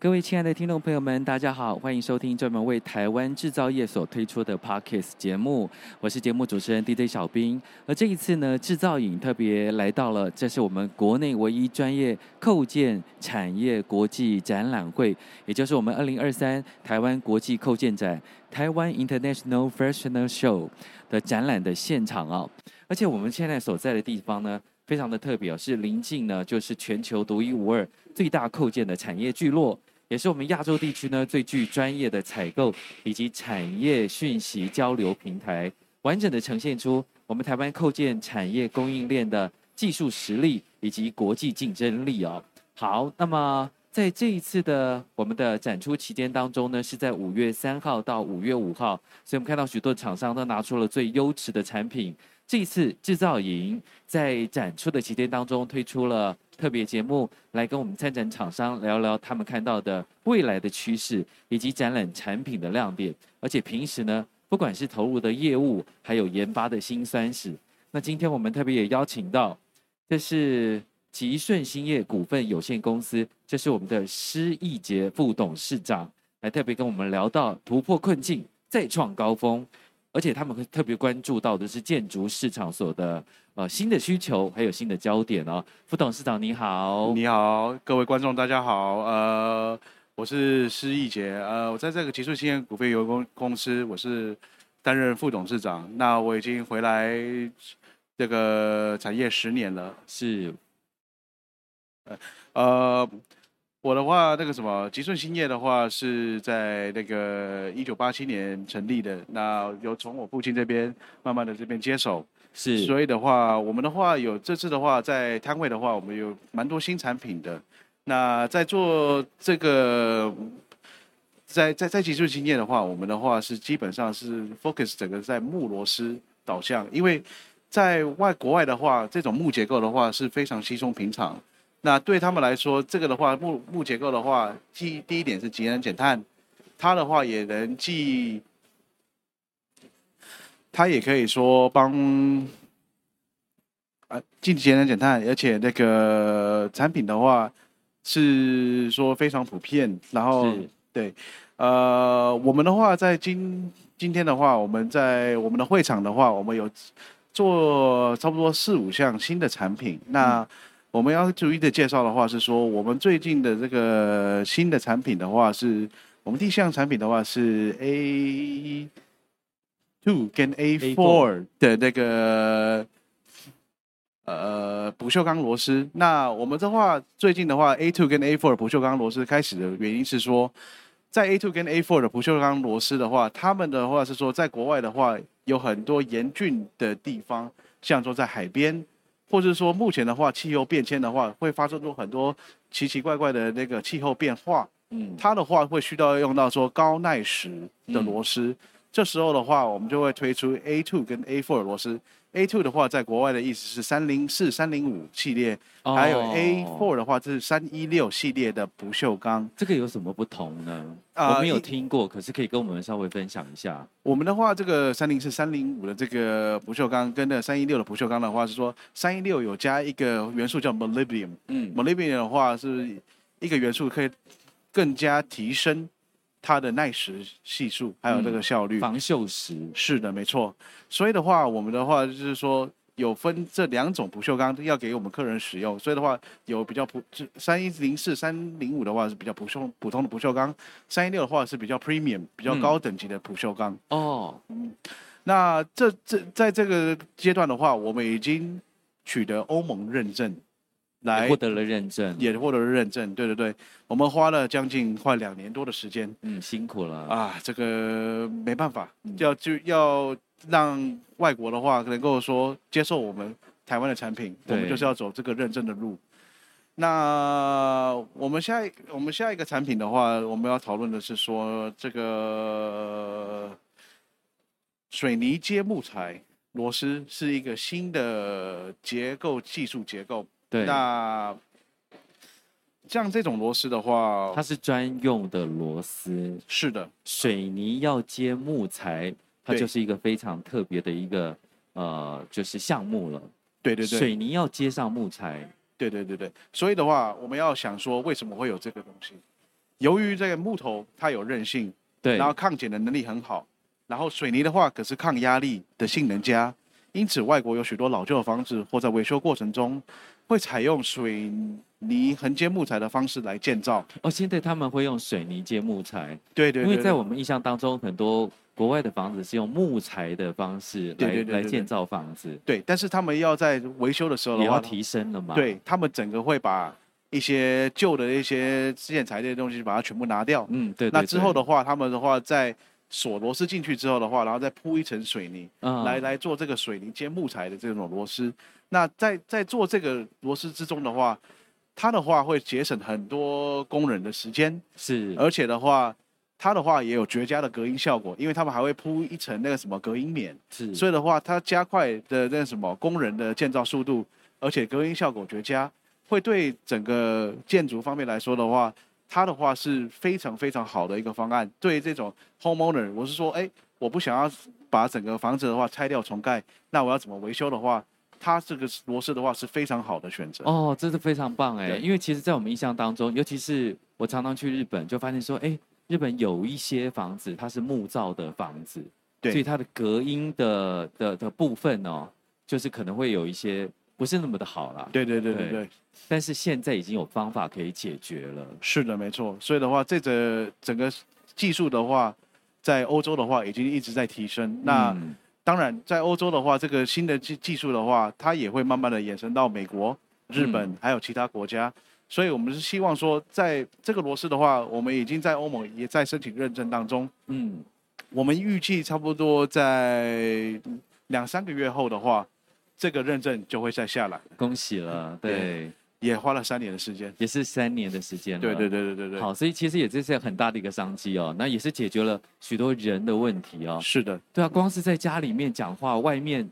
各位亲爱的听众朋友们，大家好，欢迎收听专门为台湾制造业所推出的 Podcast 节目，我是节目主持人 DJ 小兵。而这一次呢，制造影特别来到了，这是我们国内唯一专业扣件产业国际展览会，也就是我们二零二三台湾国际扣件展台湾 International Fashion Show 的展览的现场啊。而且我们现在所在的地方呢，非常的特别哦，是临近呢，就是全球独一无二最大扣件的产业聚落。也是我们亚洲地区呢最具专业的采购以及产业讯息交流平台，完整的呈现出我们台湾扣件产业供应链的技术实力以及国际竞争力哦。好，那么在这一次的我们的展出期间当中呢，是在五月三号到五月五号，所以我们看到许多厂商都拿出了最优质的产品。这一次制造营在展出的期间当中推出了特别节目，来跟我们参展厂商聊聊他们看到的未来的趋势以及展览产品的亮点。而且平时呢，不管是投入的业务，还有研发的辛酸史。那今天我们特别也邀请到，这是吉顺兴业股份有限公司，这是我们的施义杰副董事长，来特别跟我们聊到突破困境，再创高峰。而且他们会特别关注到的是建筑市场所的呃新的需求，还有新的焦点哦。副董事长你好，你好，各位观众大家好，呃，我是施义杰，呃，我在这个吉顺兴业股份有限公司，我是担任副董事长。那我已经回来这个产业十年了，是，呃。呃我的话，那个什么吉顺兴业的话，是在那个一九八七年成立的。那有从我父亲这边慢慢的这边接手，是。所以的话，我们的话有这次的话，在摊位的话，我们有蛮多新产品的。那在做这个，在在在吉顺兴业的话，我们的话是基本上是 focus 整个在木螺丝导向，因为在外国外的话，这种木结构的话是非常稀松平常。那对他们来说，这个的话木木结构的话，既第一点是节能减碳，它的话也能既，它也可以说帮，啊，既节能减碳，而且那个产品的话是说非常普遍，然后对，呃，我们的话在今今天的话，我们在我们的会场的话，我们有做差不多四五项新的产品，那。嗯我们要逐一的介绍的话是说，我们最近的这个新的产品的话是，我们第一项产品的话是 A two 跟 A four 的那个呃不锈钢螺丝。那我们的话最近的话 A two 跟 A four 不锈钢螺丝开始的原因是说，在 A two 跟 A four 的不锈钢螺丝的话，他们的话是说在国外的话有很多严峻的地方，像说在海边。或者说，目前的话，气候变迁的话，会发生出很多奇奇怪怪的那个气候变化。嗯，它的话会需要用到说高耐蚀的螺丝。这时候的话，我们就会推出 A2 跟 A4 螺丝。A2 的话，在国外的意思是三零四、三零五系列，哦、还有 A four 的话，这是三一六系列的不锈钢。这个有什么不同呢？呃、我没有听过，可是可以跟我们稍微分享一下。我们的话，这个三零四、三零五的这个不锈钢，跟那三一六的不锈钢的话，是说三一六有加一个元素叫 molybdenum。嗯，molybdenum 的话是一个元素，可以更加提升。它的耐蚀系数，还有这个效率，嗯、防锈蚀是的，没错。所以的话，我们的话就是说，有分这两种不锈钢要给我们客人使用。所以的话，有比较普，三一零四、三零五的话是比较普通普通的不锈钢，三一六的话是比较 premium 比较高等级的不锈钢。哦、嗯，那这这在这个阶段的话，我们已经取得欧盟认证。来获得了认证，也获得了认证。对对对，我们花了将近快两年多的时间。嗯，辛苦了啊！这个没办法，要就要让外国的话能够说接受我们台湾的产品，我们就是要走这个认证的路。那我们下一我们下一个产品的话，我们要讨论的是说这个水泥接木材螺丝是一个新的结构技术结构。对。那像这种螺丝的话，它是专用的螺丝。是的。水泥要接木材，它就是一个非常特别的一个呃，就是项目了。对对对。水泥要接上木材。对对对对。所以的话，我们要想说，为什么会有这个东西？由于这个木头它有韧性，对，然后抗剪的能力很好，然后水泥的话可是抗压力的性能佳，因此外国有许多老旧的房子或在维修过程中会采用水泥横接木材的方式来建造。哦，现在他们会用水泥接木材，对对，对，对，因为在我们印象当中，很多国外的房子是用木材的方式来对对对对对来建造房子。对，但是他们要在维修的时候的话，也要提升了嘛？对，他们整个会把。一些旧的一些建材类的东西，把它全部拿掉。嗯，对，对，对。那之后的话，他们的话在锁螺丝进去之后的话，然后再铺一层水泥，嗯、来来做这个水泥接木材的这种螺丝。那在在做这个螺丝之中的话，它的话会节省很多工人的时间。是。而且的话，它的话也有绝佳的隔音效果，因为他们还会铺一层那个什么隔音棉。是。所以的话，它加快的那什么工人的建造速度，而且隔音效果绝佳。会对整个建筑方面来说的话，它的话是非常非常好的一个方案。对于这种 homeowner，我是说，哎，我不想要把整个房子的话拆掉重盖，那我要怎么维修的话，它这个螺丝的话是非常好的选择。哦，这是非常棒哎，因为其实，在我们印象当中，尤其是我常常去日本，就发现说，哎，日本有一些房子它是木造的房子，对，所以它的隔音的的的部分哦，就是可能会有一些不是那么的好了。对对对对对。对但是现在已经有方法可以解决了。是的，没错。所以的话，这个整个技术的话，在欧洲的话已经一直在提升。嗯、那当然，在欧洲的话，这个新的技技术的话，它也会慢慢的延伸到美国、日本、嗯、还有其他国家。所以我们是希望说，在这个螺丝的话，我们已经在欧盟也在申请认证当中。嗯，我们预计差不多在两三个月后的话，这个认证就会再下来。恭喜了，对。对也花了三年的时间，也是三年的时间。对对对对对对。好，所以其实也这是很大的一个商机哦。那也是解决了许多人的问题哦。是的。对啊，光是在家里面讲话，外面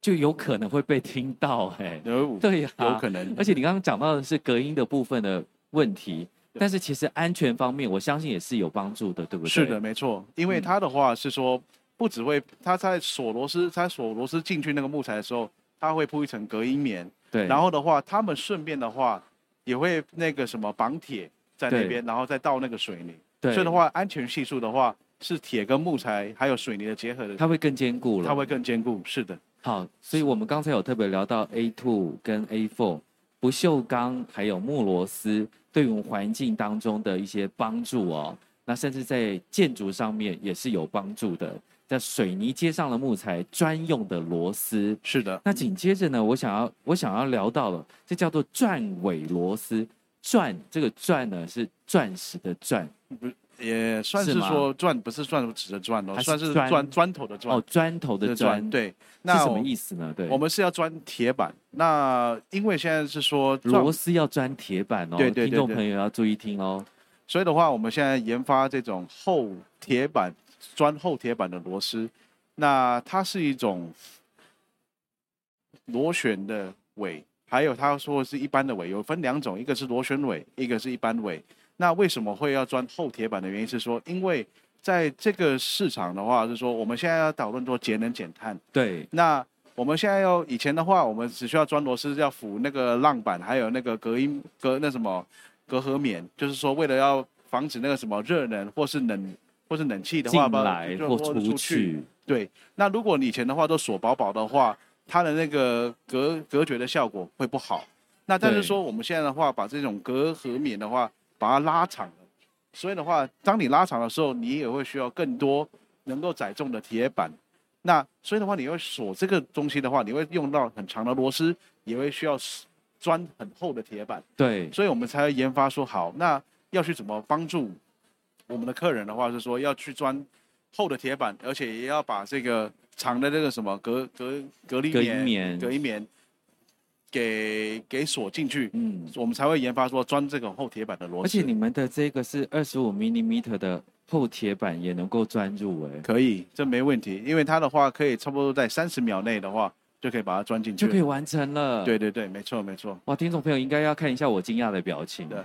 就有可能会被听到，哎。有。对呀、啊，有可能。而且你刚刚讲到的是隔音的部分的问题，但是其实安全方面，我相信也是有帮助的，对不对？是的，没错。因为它的话是说，不只会它在锁螺丝，它锁螺丝进去那个木材的时候，它会铺一层隔音棉。对，然后的话，他们顺便的话也会那个什么绑铁在那边，然后再倒那个水泥。对，所以的话，安全系数的话是铁跟木材还有水泥的结合的，它会更坚固了。它会更坚固，是的。好，所以我们刚才有特别聊到 A two 跟 A four 不锈钢还有木螺丝对于我们环境当中的一些帮助哦，那甚至在建筑上面也是有帮助的。在水泥接上了木材专用的螺丝，是的。那紧接着呢，我想要我想要聊到了，这叫做钻尾螺丝。钻这个钻呢是钻石的钻，不也算是说钻不是钻石的钻哦，算是钻砖头的砖哦，砖头的砖。对，那是什么意思呢？对，我们是要钻铁板。那因为现在是说螺丝要钻铁板哦，对对对，听众朋友要注意听哦。所以的话，我们现在研发这种厚铁板。钻厚铁板的螺丝，那它是一种螺旋的尾，还有他说是一般的尾，有分两种，一个是螺旋尾，一个是一般尾。那为什么会要钻厚铁板的原因是说，因为在这个市场的话，是说我们现在要讨论做节能减碳。对。那我们现在要以前的话，我们只需要钻螺丝，要辅那个浪板，还有那个隔音隔那什么隔合棉，就是说为了要防止那个什么热能或是冷。或是冷气的话，进来或出去。对，那如果你以前的话都锁薄薄的话，它的那个隔隔绝的效果会不好。那但是说我们现在的话，把这种隔合棉的话，把它拉长了。所以的话，当你拉长的时候，你也会需要更多能够载重的铁板。那所以的话，你会锁这个东西的话，你会用到很长的螺丝，也会需要钻很厚的铁板。对，所以我们才会研发说好，那要去怎么帮助。我们的客人的话是说要去钻厚的铁板，而且也要把这个长的这个什么隔隔隔离棉隔音棉给给锁进去，嗯，我们才会研发说钻这种厚铁板的螺丝。而且你们的这个是二十五 millimeter 的厚铁板也能够钻入哎，可以，这没问题，因为它的话可以差不多在三十秒内的话就可以把它钻进去，就可以完成了。对对对，没错没错。哇，听众朋友应该要看一下我惊讶的表情，对，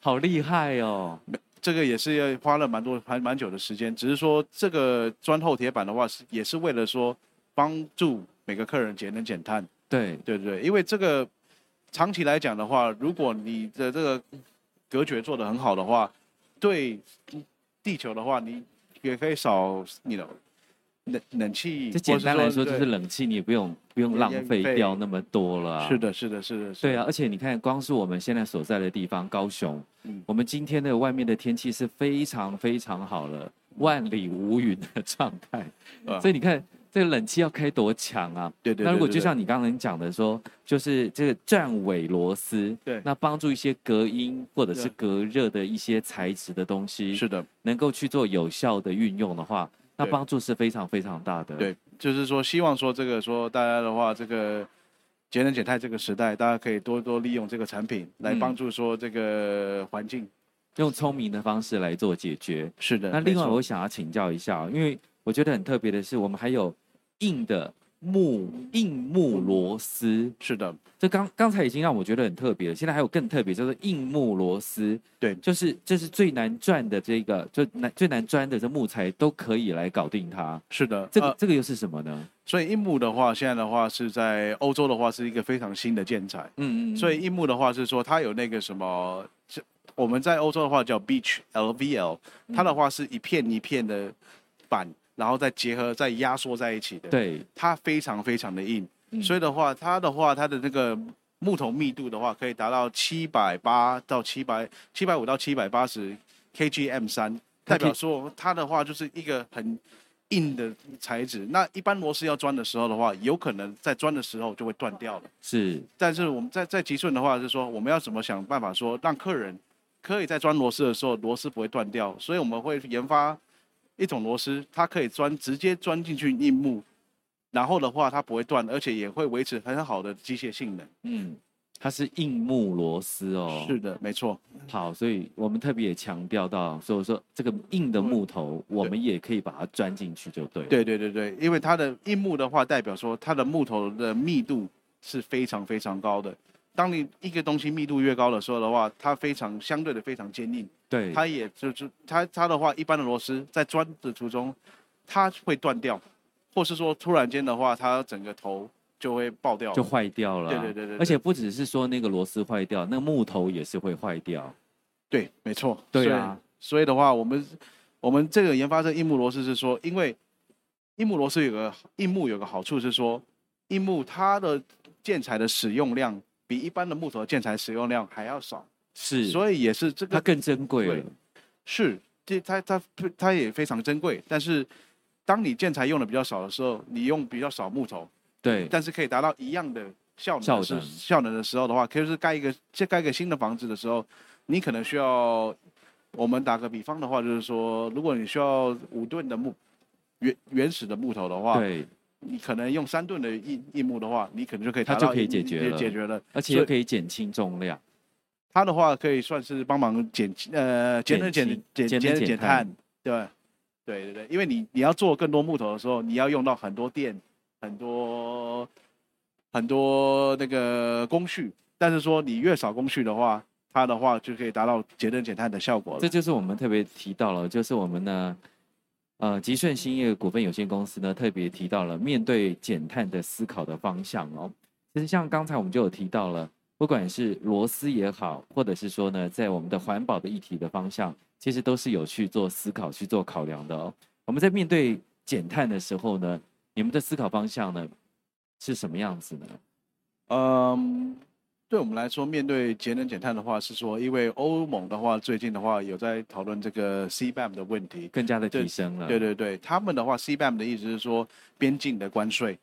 好厉害哦！这个也是要花了蛮多还蛮久的时间，只是说这个砖厚铁板的话是也是为了说帮助每个客人节能减碳。对对对，因为这个长期来讲的话，如果你的这个隔绝做得很好的话，对。地球的话，你也可以少你的冷冷气。这简单来说就是冷气，你也不用不用浪费掉那么多了啊。是的，是的，是的，是的。对啊，而且你看，光是我们现在所在的地方高雄，嗯，我们今天的外面的天气是非常非常好了，万里无云的状态，嗯，所以你看。这个冷气要开多强啊？对对，对，对，对。那如果就像你刚才讲的说，就是这个站尾螺丝，对，那帮助一些隔音或者是隔热的一些材质的东西，是的，能够去做有效的运用的话，那帮助是非常非常大的。对，就是说希望说这个说大家的话，这个节能减碳这个时代，大家可以多多利用这个产品来帮助说这个环境，用聪明的方式来做解决。是的。那另外我想要请教一下，因为我觉得很特别的是，我们还有。硬的木硬木螺丝，是的，这刚刚才已经让我觉得很特别了。现在还有更特别，叫做硬木螺丝，对，就是就是最难钻的这个，就难最难钻的这木材都可以来搞定它。是的，这个、呃、这个又是什么呢？所以硬木的话，现在的话是在欧洲的话是一个非常新的建材。嗯，嗯嗯。所以硬木的话是说它有那个什么，我们在欧洲的话叫 beach LVL，它的话是一片一片的板。然后再结合、再压缩在一起的，对，它非常非常的硬，嗯、所以的话，它的话，它的那个木头密度的话，可以达到七百八到七百七百五到七百八十 kgm 三，代表说它的话就是一个很硬的材质。那一般螺丝要钻的时候的话，有可能在钻的时候就会断掉了。是，但是我们在在吉顺的话，是说我们要怎么想办法说让客人可以在钻螺丝的时候螺丝不会断掉，所以我们会研发。一种螺丝，它可以钻直接钻进去硬木，然后的话它不会断，而且也会维持很好的机械性能。嗯，它是硬木螺丝哦。是的，没错。好，所以我们特别也强调到，所以说这个硬的木头，我们也可以把它钻进去，就对。对对对对，因为它的硬木的话，代表说它的木头的密度是非常非常高的。当你一个东西密度越高的时候的话，它非常相对的非常坚硬。对，它也就是它它的话，一般的螺丝在钻的途中，它会断掉，或是说突然间的话，它整个头就会爆掉，就坏掉了。对对对对，而且不只是说那个螺丝坏掉，那个木头也是会坏掉。对，没错。对啊，所以的话，我们我们这个研发这硬木螺丝是说，因为硬木螺丝有个硬木有个好处是说，硬木它的建材的使用量。比一般的木头建材使用量还要少，是，所以也是这个它更珍贵了。是，这它它它也非常珍贵。但是，当你建材用的比较少的时候，你用比较少木头，对，但是可以达到一样的效能的，效能效能的时候的话，可以是盖一个再盖一个新的房子的时候，你可能需要，我们打个比方的话，就是说，如果你需要五吨的木原原始的木头的话，对。你可能用三吨的硬硬木的话，你可能就可以它就可以解决了，解决了，而且又可以减轻重量。它的话可以算是帮忙减呃节能减减节能减碳，对对对对，因为你你要做更多木头的时候，你要用到很多电，很多很多那个工序，但是说你越少工序的话，它的话就可以达到节能减碳的效果了。这就是我们特别提到了，就是我们呢。呃，吉顺兴业股份有限公司呢，特别提到了面对减碳的思考的方向哦。其实像刚才我们就有提到了，不管是螺丝也好，或者是说呢，在我们的环保的议题的方向，其实都是有去做思考、去做考量的哦。我们在面对减碳的时候呢，你们的思考方向呢是什么样子呢？嗯。对我们来说，面对节能减碳的话，是说，因为欧盟的话，最近的话有在讨论这个 CBAM 的问题，更加的提升了。对对对，他们的话，CBAM 的意思是说边境的关税。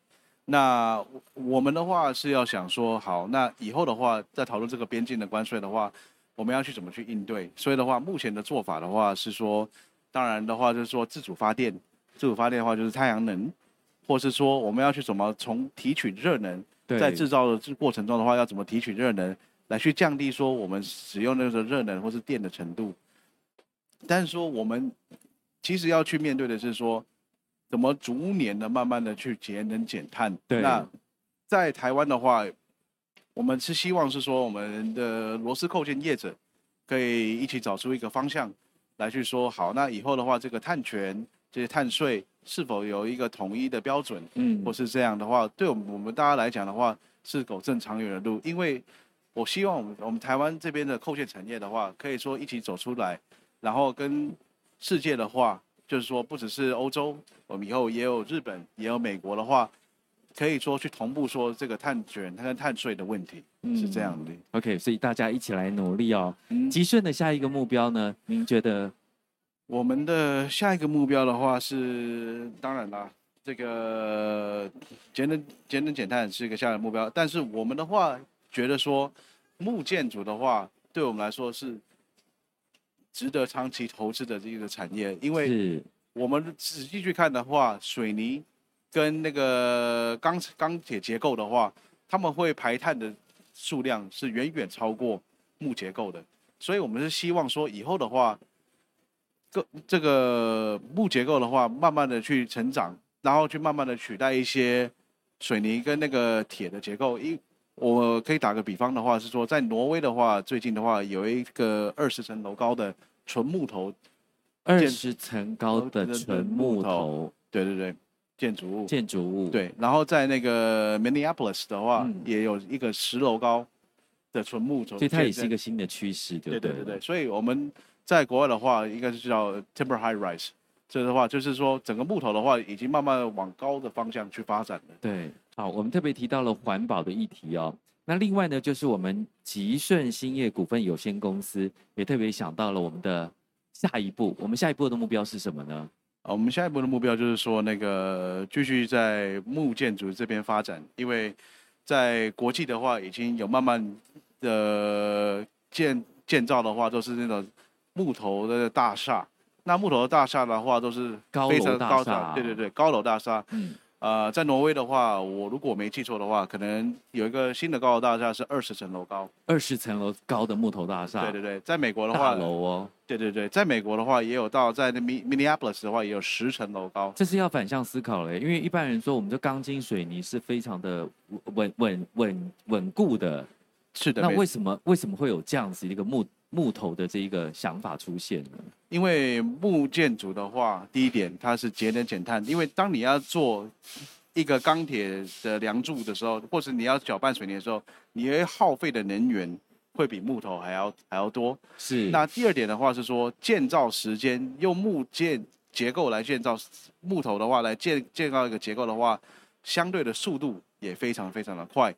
那我们的话是要想说，好，那以后的话，在讨论这个边境的关税的话，我们要去怎么去应对？所以的话，目前的做法的话是说，当然的话就是说自主发电，自主发电的话就是太阳能，或是说我们要去怎么从提取热能。在制造的过程中的话，要怎么提取热能来去降低说我们使用那个热能或是电的程度？但是说我们其实要去面对的是说，怎么逐年的慢慢的去节能减碳。对。那在台湾的话，我们是希望是说，我们的螺丝扣件业者可以一起找出一个方向来去说，好，那以后的话，这个碳权、这些碳税是否有一个统一的标准？嗯，或是这样的话，对我们我们大家来讲的话，是走正长远的路。因为我希望我们我们台湾这边的扣件产业的话，可以说一起走出来，然后跟。世界的话，就是说不只是欧洲，我们以后也有日本，也有美国的话，可以说去同步说这个碳卷、它跟碳税的问题，嗯、是这样的。OK，所以大家一起来努力哦。嗯、吉顺的下一个目标呢？您觉得？我们的下一个目标的话是，当然啦，这个节能、节能减碳是一个下一个目标，但是我们的话觉得说，木建筑的话，对我们来说是。值得长期投资的这个产业，因为我们仔细去看的话，水泥跟那个钢钢铁结构的话，他们会排碳的数量是远远超过木结构的，所以我们是希望说以后的话，个这个木结构的话，慢慢的去成长，然后去慢慢的取代一些水泥跟那个铁的结构。一我可以打个比方的话，是说在挪威的话，最近的话有一个二十层楼高的。纯木头，二十层高的纯木头，对对对，建筑物，建筑物，对。然后在那个 Minneapolis 的话，嗯、也有一个十楼高的纯木头，所以它也是一个新的趋势，对对对对对。所以我们在国外的话，应该是叫 Timber High Rise，这的话就是说整个木头的话，已经慢慢往高的方向去发展了。对，好，我们特别提到了环保的议题哦。那另外呢，就是我们吉顺兴业股份有限公司也特别想到了我们的下一步。我们下一步的目标是什么呢？啊，我们下一步的目标就是说，那个继续在木建筑这边发展，因为在国际的话，已经有慢慢的建建造的话，都是那种木头的大厦。那木头的大厦的话，都是非常高的，对对对，高楼大厦。嗯。呃，在挪威的话，我如果没记错的话，可能有一个新的高楼大厦是二十层楼高，二十层楼高的木头大厦。对对对，在美国的话，大楼哦。对对对，在美国的话，也有到在那 Minneapolis 的话，也有十层楼高。这是要反向思考嘞，因为一般人说，我们的钢筋水泥是非常的稳稳稳稳固的。是的。那为什么为什么会有这样子一个木木头的这一个想法出现呢？因为木建筑的话，第一点它是节能减碳。因为当你要做一个钢铁的梁柱的时候，或是你要搅拌水泥的时候，你会耗费的能源会比木头还要 还要多。是。那第二点的话是说，建造时间用木建结构来建造木头的话，来建建造一个结构的话，相对的速度也非常非常的快。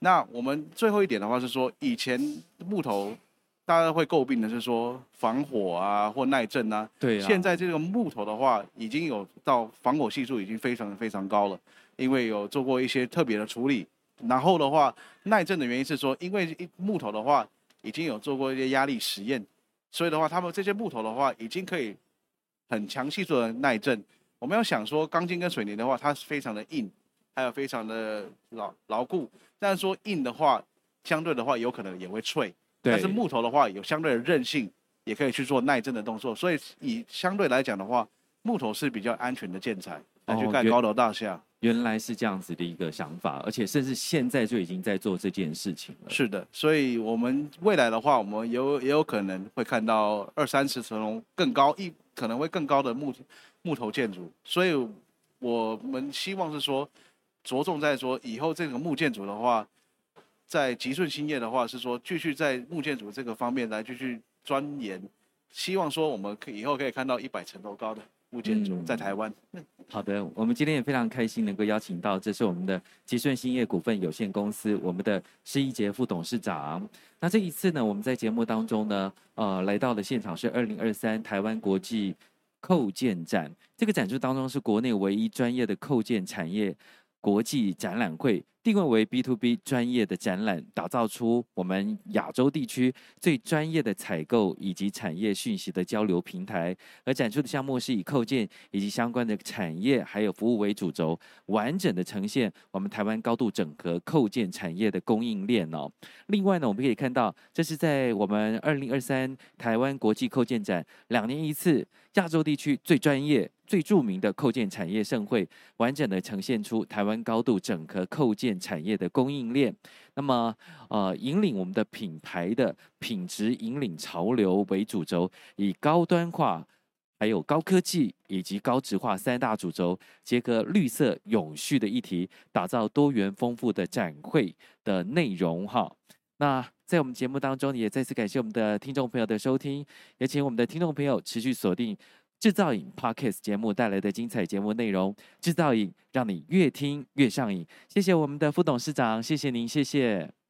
那我们最后一点的话是说，以前木头。大家会诟病的是说防火啊或耐震啊，对啊。现在这个木头的话，已经有到防火系数已经非常非常高了，因为有做过一些特别的处理。然后的话，耐震的原因是说，因为木头的话已经有做过一些压力实验，所以的话，他们这些木头的话已经可以很强系数的耐震。我们要想说钢筋跟水泥的话，它是非常的硬，还有非常的牢牢固。但是说硬的话，相对的话有可能也会脆。但是木头的话有相对的韧性，也可以去做耐震的动作，所以以相对来讲的话，木头是比较安全的建材来去盖高楼大厦。原来是这样子的一个想法，而且甚至现在就已经在做这件事情了。是的，所以我们未来的话，我们有也有可能会看到二三十层楼更高一可能会更高的木木头建筑，所以我们希望是说着重在说以后这个木建筑的话。在吉顺兴业的话是说，继续在木建筑这个方面来继续钻研，希望说我们可以后可以看到一百层楼高的木建筑在台湾。嗯。好的，我们今天也非常开心能够邀请到，这是我们的吉顺兴业股份有限公司我们的施一杰副董事长。那这一次呢，我们在节目当中呢，呃，来到的现场是二零二三台湾国际扣件展，这个展出当中是国内唯一专业的扣件产业国际展览会。定位为 B to B 专业的展览，打造出我们亚洲地区最专业的采购以及产业讯息的交流平台。而展出的项目是以扣件以及相关的产业还有服务为主轴，完整的呈现我们台湾高度整合扣件产业的供应链哦。另外呢，我们可以看到，这是在我们二零二三台湾国际扣件展两年一次，亚洲地区最专业。最著名的扣件产业盛会，完整的呈现出台湾高度整合扣件产业的供应链。那么，呃，引领我们的品牌的品质引领潮流为主轴，以高端化、还有高科技以及高质化三大主轴，结合绿色永续的议题，打造多元丰富的展会的内容。哈，那在我们节目当中，也再次感谢我们的听众朋友的收听，也请我们的听众朋友持续锁定。制造影 Podcast 节目带来的精彩节目内容，制造影让你越听越上瘾。谢谢我们的副董事长，谢谢您，谢谢。